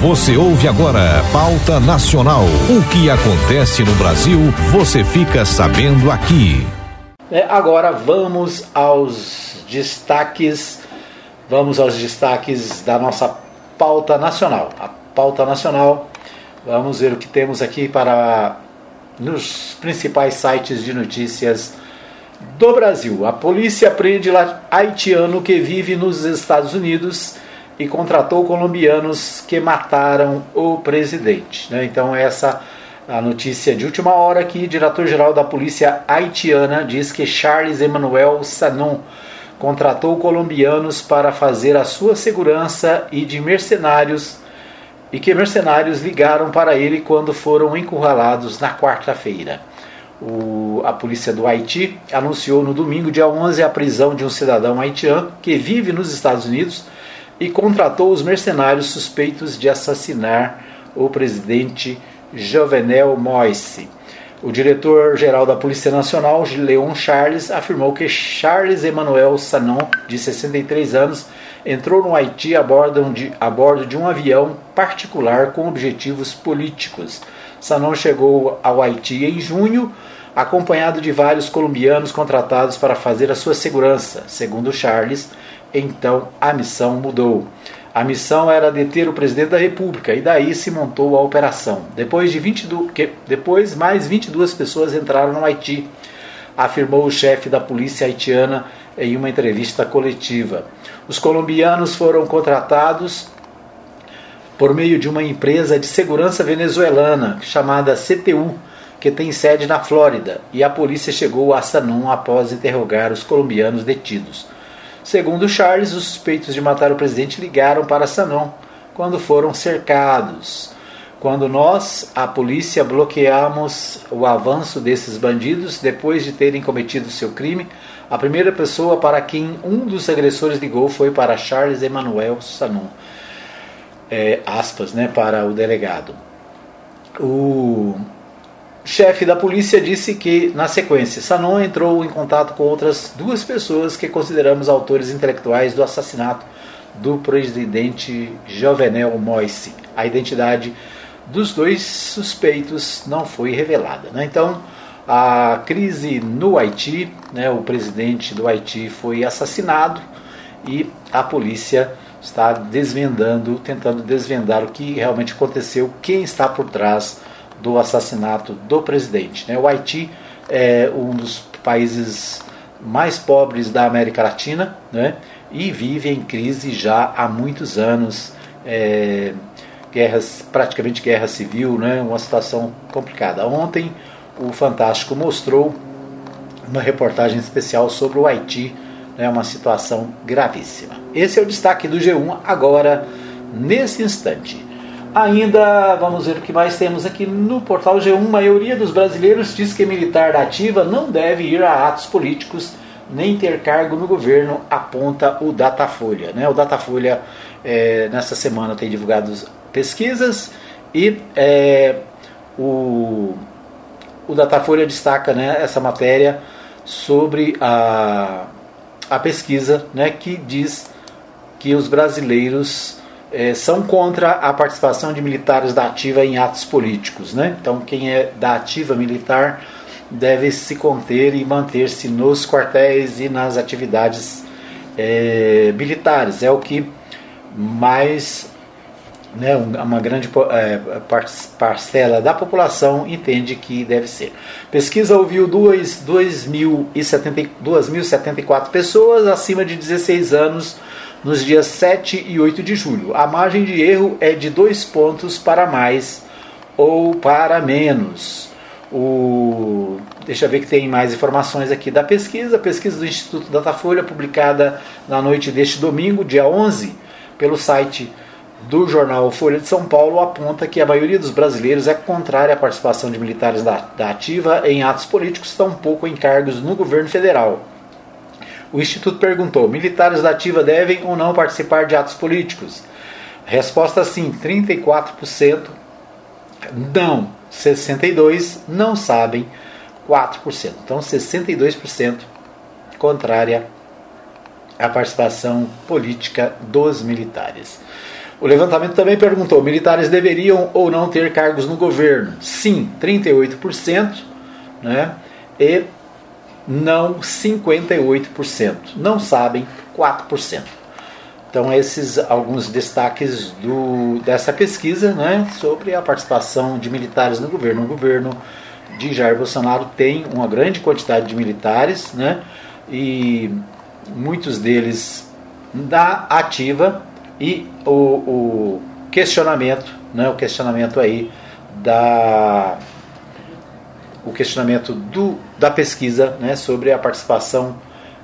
Você ouve agora Pauta Nacional. O que acontece no Brasil, você fica sabendo aqui. É, agora vamos aos destaques. Vamos aos destaques da nossa pauta nacional. A pauta nacional. Vamos ver o que temos aqui para nos principais sites de notícias do Brasil. A polícia prende haitiano que vive nos Estados Unidos e contratou colombianos que mataram o presidente. Né? Então essa a notícia de última hora que diretor-geral da polícia haitiana diz que Charles Emmanuel Sanon contratou colombianos para fazer a sua segurança e de mercenários e que mercenários ligaram para ele quando foram encurralados na quarta-feira. a polícia do Haiti anunciou no domingo, dia 11, a prisão de um cidadão haitiano que vive nos Estados Unidos e contratou os mercenários suspeitos de assassinar o presidente Jovenel Moise. O diretor-geral da Polícia Nacional, Leon Charles, afirmou que Charles Emmanuel Sanon, de 63 anos, entrou no Haiti a bordo, de, a bordo de um avião particular com objetivos políticos. Sanon chegou ao Haiti em junho, acompanhado de vários colombianos contratados para fazer a sua segurança. Segundo Charles, então a missão mudou. A missão era deter o presidente da República e daí se montou a operação. Depois de 22, que, depois mais 22 pessoas entraram no Haiti, afirmou o chefe da polícia haitiana em uma entrevista coletiva. Os colombianos foram contratados por meio de uma empresa de segurança venezuelana chamada CTU, que tem sede na Flórida, e a polícia chegou a Sanon após interrogar os colombianos detidos. Segundo Charles, os suspeitos de matar o presidente ligaram para Sanon quando foram cercados. Quando nós, a polícia, bloqueamos o avanço desses bandidos depois de terem cometido seu crime, a primeira pessoa para quem um dos agressores ligou foi para Charles Emmanuel Sanon. É, aspas, né, para o delegado. O chefe da polícia disse que, na sequência, Sanon entrou em contato com outras duas pessoas que consideramos autores intelectuais do assassinato do presidente Jovenel Moise. A identidade dos dois suspeitos não foi revelada. Né? Então, a crise no Haiti, né, o presidente do Haiti foi assassinado e a polícia está desvendando, tentando desvendar o que realmente aconteceu, quem está por trás do assassinato do presidente. Né? O Haiti é um dos países mais pobres da América Latina né? e vive em crise já há muitos anos. É, guerras, praticamente guerra civil, né? uma situação complicada. Ontem o Fantástico mostrou uma reportagem especial sobre o Haiti, né? uma situação gravíssima. Esse é o destaque do G1 agora, nesse instante. Ainda vamos ver o que mais temos aqui no portal G1. A maioria dos brasileiros diz que militar da ativa não deve ir a atos políticos nem ter cargo no governo, aponta o Datafolha. Né? O Datafolha é, nessa semana tem divulgado pesquisas e é, o, o Datafolha destaca né, essa matéria sobre a, a pesquisa né, que diz que os brasileiros é, são contra a participação de militares da ativa em atos políticos. Né? Então, quem é da ativa militar deve se conter e manter-se nos quartéis e nas atividades é, militares. É o que mais né, uma grande é, parcela da população entende que deve ser. Pesquisa ouviu 2.074 pessoas acima de 16 anos nos dias 7 e 8 de julho. A margem de erro é de dois pontos para mais ou para menos. O... Deixa eu ver que tem mais informações aqui da pesquisa. A pesquisa do Instituto Datafolha, publicada na noite deste domingo, dia 11, pelo site do jornal Folha de São Paulo, aponta que a maioria dos brasileiros é contrária à participação de militares da, da ativa em atos políticos, tampouco em cargos no governo federal. O Instituto perguntou: militares da ativa devem ou não participar de atos políticos? Resposta sim, 34%. Não, 62% não sabem, 4%. Então 62% contrária à participação política dos militares. O levantamento também perguntou: militares deveriam ou não ter cargos no governo? Sim, 38%, né? E não 58%. Não sabem 4%. Então esses alguns destaques do, dessa pesquisa, né, sobre a participação de militares no governo. O governo de Jair Bolsonaro tem uma grande quantidade de militares, né, e muitos deles da ativa e o, o questionamento, né, o questionamento aí da o questionamento do, da pesquisa né, sobre a participação,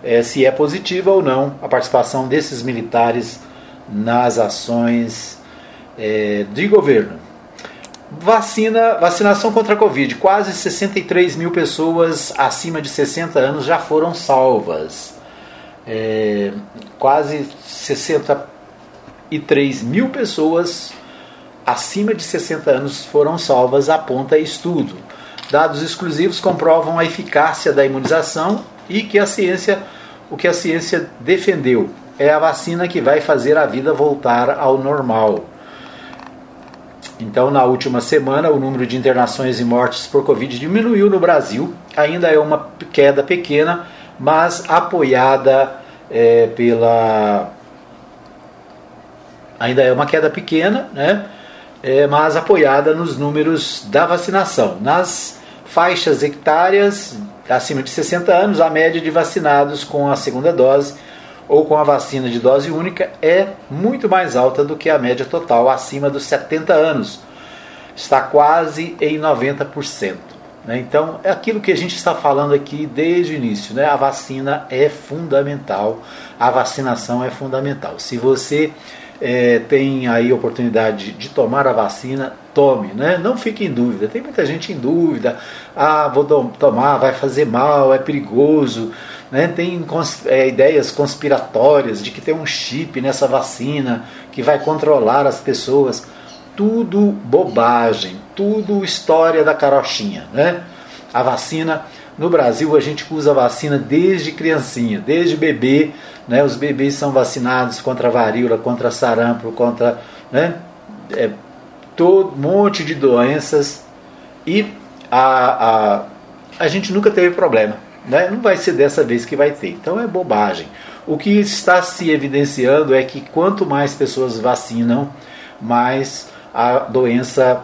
é, se é positiva ou não a participação desses militares nas ações é, de governo. Vacina, vacinação contra a Covid. Quase 63 mil pessoas acima de 60 anos já foram salvas. É, quase 63 mil pessoas acima de 60 anos foram salvas, aponta estudo. Dados exclusivos comprovam a eficácia da imunização e que a ciência, o que a ciência defendeu, é a vacina que vai fazer a vida voltar ao normal. Então, na última semana, o número de internações e mortes por Covid diminuiu no Brasil. Ainda é uma queda pequena, mas apoiada é, pela. Ainda é uma queda pequena, né? É, mas apoiada nos números da vacinação. Nas faixas hectáreas acima de 60 anos, a média de vacinados com a segunda dose ou com a vacina de dose única é muito mais alta do que a média total acima dos 70 anos. Está quase em 90%. Né? Então, é aquilo que a gente está falando aqui desde o início. Né? A vacina é fundamental, a vacinação é fundamental. Se você é, tem aí oportunidade de tomar a vacina, tome, né? Não fique em dúvida. Tem muita gente em dúvida. Ah, vou tomar, vai fazer mal, é perigoso. Né? Tem é, ideias conspiratórias de que tem um chip nessa vacina que vai controlar as pessoas. Tudo bobagem, tudo história da carochinha, né? A vacina no Brasil a gente usa a vacina desde criancinha, desde bebê, né? Os bebês são vacinados contra varíola, contra sarampo, contra, né? É, todo um monte de doenças e a, a, a gente nunca teve problema. Né? Não vai ser dessa vez que vai ter. Então é bobagem. O que está se evidenciando é que quanto mais pessoas vacinam, mais a doença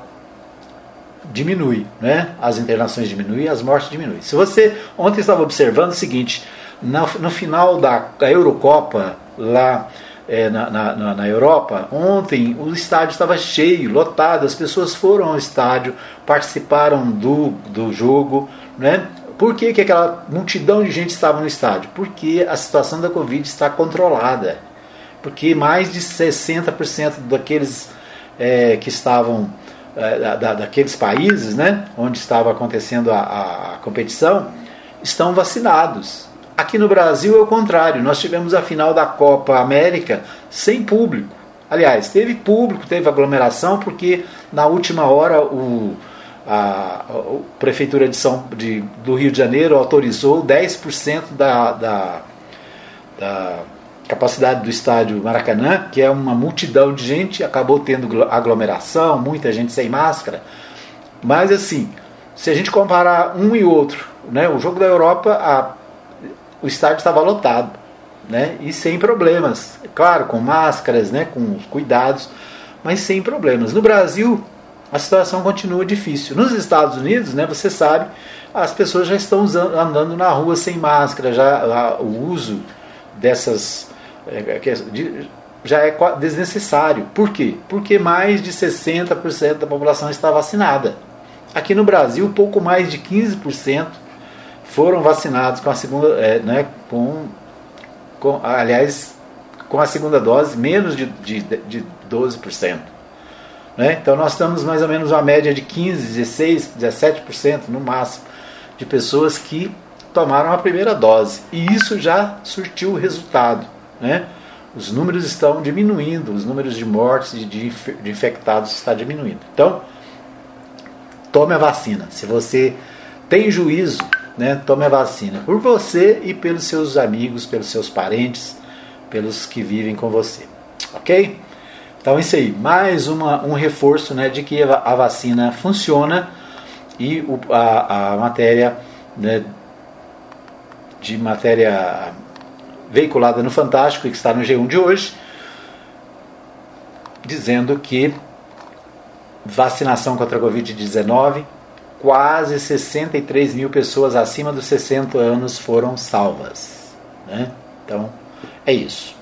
diminui, né? As internações diminuem, as mortes diminuem. Se você ontem estava observando o seguinte, no, no final da Eurocopa lá é, na, na, na, Europa, ontem o estádio estava cheio, lotado, as pessoas foram ao estádio, participaram do, do jogo. Né? Por que, que aquela multidão de gente estava no estádio? Porque a situação da Covid está controlada. Porque mais de 60% daqueles é, que estavam, é, da, daqueles países né, onde estava acontecendo a, a competição, estão vacinados. Aqui no Brasil é o contrário, nós tivemos a final da Copa América sem público. Aliás, teve público, teve aglomeração, porque na última hora o, a, a Prefeitura de São, de, do Rio de Janeiro autorizou 10% da, da, da capacidade do estádio Maracanã, que é uma multidão de gente, acabou tendo aglomeração, muita gente sem máscara. Mas assim, se a gente comparar um e outro, né, o jogo da Europa, a o estádio estava lotado, né? E sem problemas, claro, com máscaras, né? Com cuidados, mas sem problemas. No Brasil, a situação continua difícil. Nos Estados Unidos, né? Você sabe, as pessoas já estão usando, andando na rua sem máscara, já o uso dessas é, é, já é desnecessário. Por quê? Porque mais de 60% da população está vacinada. Aqui no Brasil, pouco mais de 15% foram vacinados com a segunda, é, né, com, com, aliás, com a segunda dose, menos de, de, de 12%. Né? Então nós estamos mais ou menos uma média de 15, 16, 17% no máximo de pessoas que tomaram a primeira dose. E isso já surtiu o resultado. Né? Os números estão diminuindo, os números de mortes e de, de infectados está diminuindo. Então, tome a vacina. Se você tem juízo, né, tome a vacina por você e pelos seus amigos, pelos seus parentes, pelos que vivem com você. Ok? Então isso aí, mais uma, um reforço né, de que a vacina funciona e o, a, a matéria né, de matéria veiculada no Fantástico que está no G1 de hoje, dizendo que vacinação contra a Covid-19, quase 63 mil pessoas acima dos 60 anos foram salvas. Né? Então, é isso.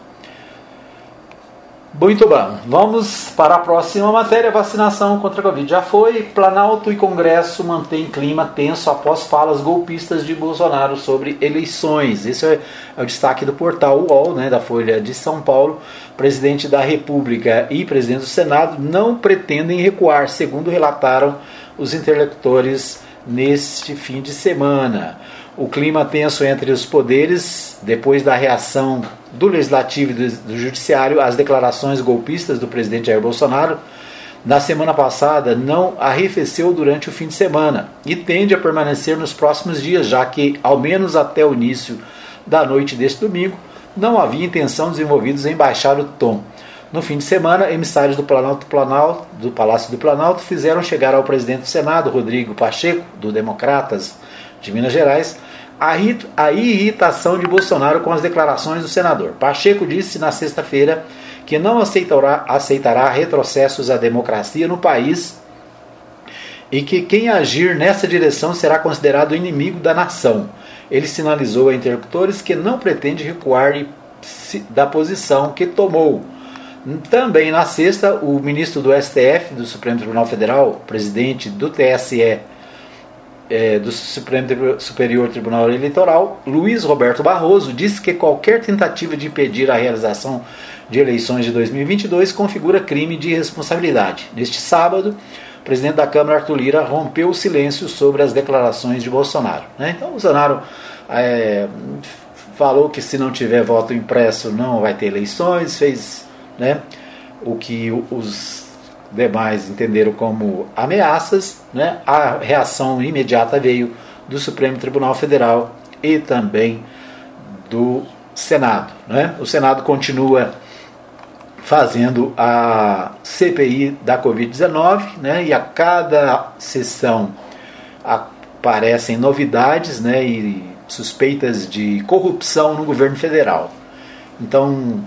Muito bom. Vamos para a próxima matéria: vacinação contra a Covid. Já foi. Planalto e Congresso mantêm clima tenso após falas golpistas de Bolsonaro sobre eleições. Esse é, é o destaque do portal UOL, né, da Folha de São Paulo. Presidente da República e presidente do Senado não pretendem recuar, segundo relataram os interlocutores neste fim de semana o clima tenso entre os poderes, depois da reação do Legislativo e do, Judiciário às declarações golpistas do presidente Jair Bolsonaro, na semana passada não arrefeceu durante o fim de semana e tende a permanecer nos próximos dias, já que, ao menos até o início da noite deste domingo, não havia intenção dos envolvidos em baixar o tom. No fim de semana, emissários do, Planalto, Planalto, do Palácio do Planalto fizeram chegar ao presidente do Senado, Rodrigo Pacheco, do Democratas de Minas Gerais, a irritação de Bolsonaro com as declarações do senador. Pacheco disse na sexta-feira que não aceitará, aceitará retrocessos à democracia no país e que quem agir nessa direção será considerado inimigo da nação. Ele sinalizou a interlocutores que não pretende recuar da posição que tomou. Também na sexta, o ministro do STF, do Supremo Tribunal Federal, presidente do TSE, é, do Supremo Superior Tribunal Eleitoral, Luiz Roberto Barroso, disse que qualquer tentativa de impedir a realização de eleições de 2022 configura crime de responsabilidade. Neste sábado, o presidente da Câmara, Arthur Lira, rompeu o silêncio sobre as declarações de Bolsonaro. Né? Então, Bolsonaro é, falou que se não tiver voto impresso não vai ter eleições, fez né, o que os demais entenderam como ameaças, né? a reação imediata veio do Supremo Tribunal Federal e também do Senado. Né? O Senado continua fazendo a CPI da Covid-19 né? e a cada sessão aparecem novidades né? e suspeitas de corrupção no governo federal. Então,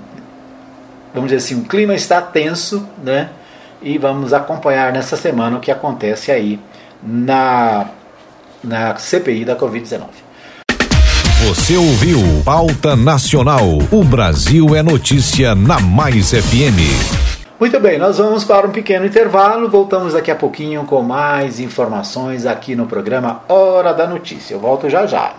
vamos dizer assim, o clima está tenso, né? e vamos acompanhar nessa semana o que acontece aí na, na CPI da Covid-19. Você ouviu Pauta Nacional. O Brasil é notícia na Mais FM. Muito bem, nós vamos para um pequeno intervalo. Voltamos daqui a pouquinho com mais informações aqui no programa Hora da Notícia. Eu volto já já.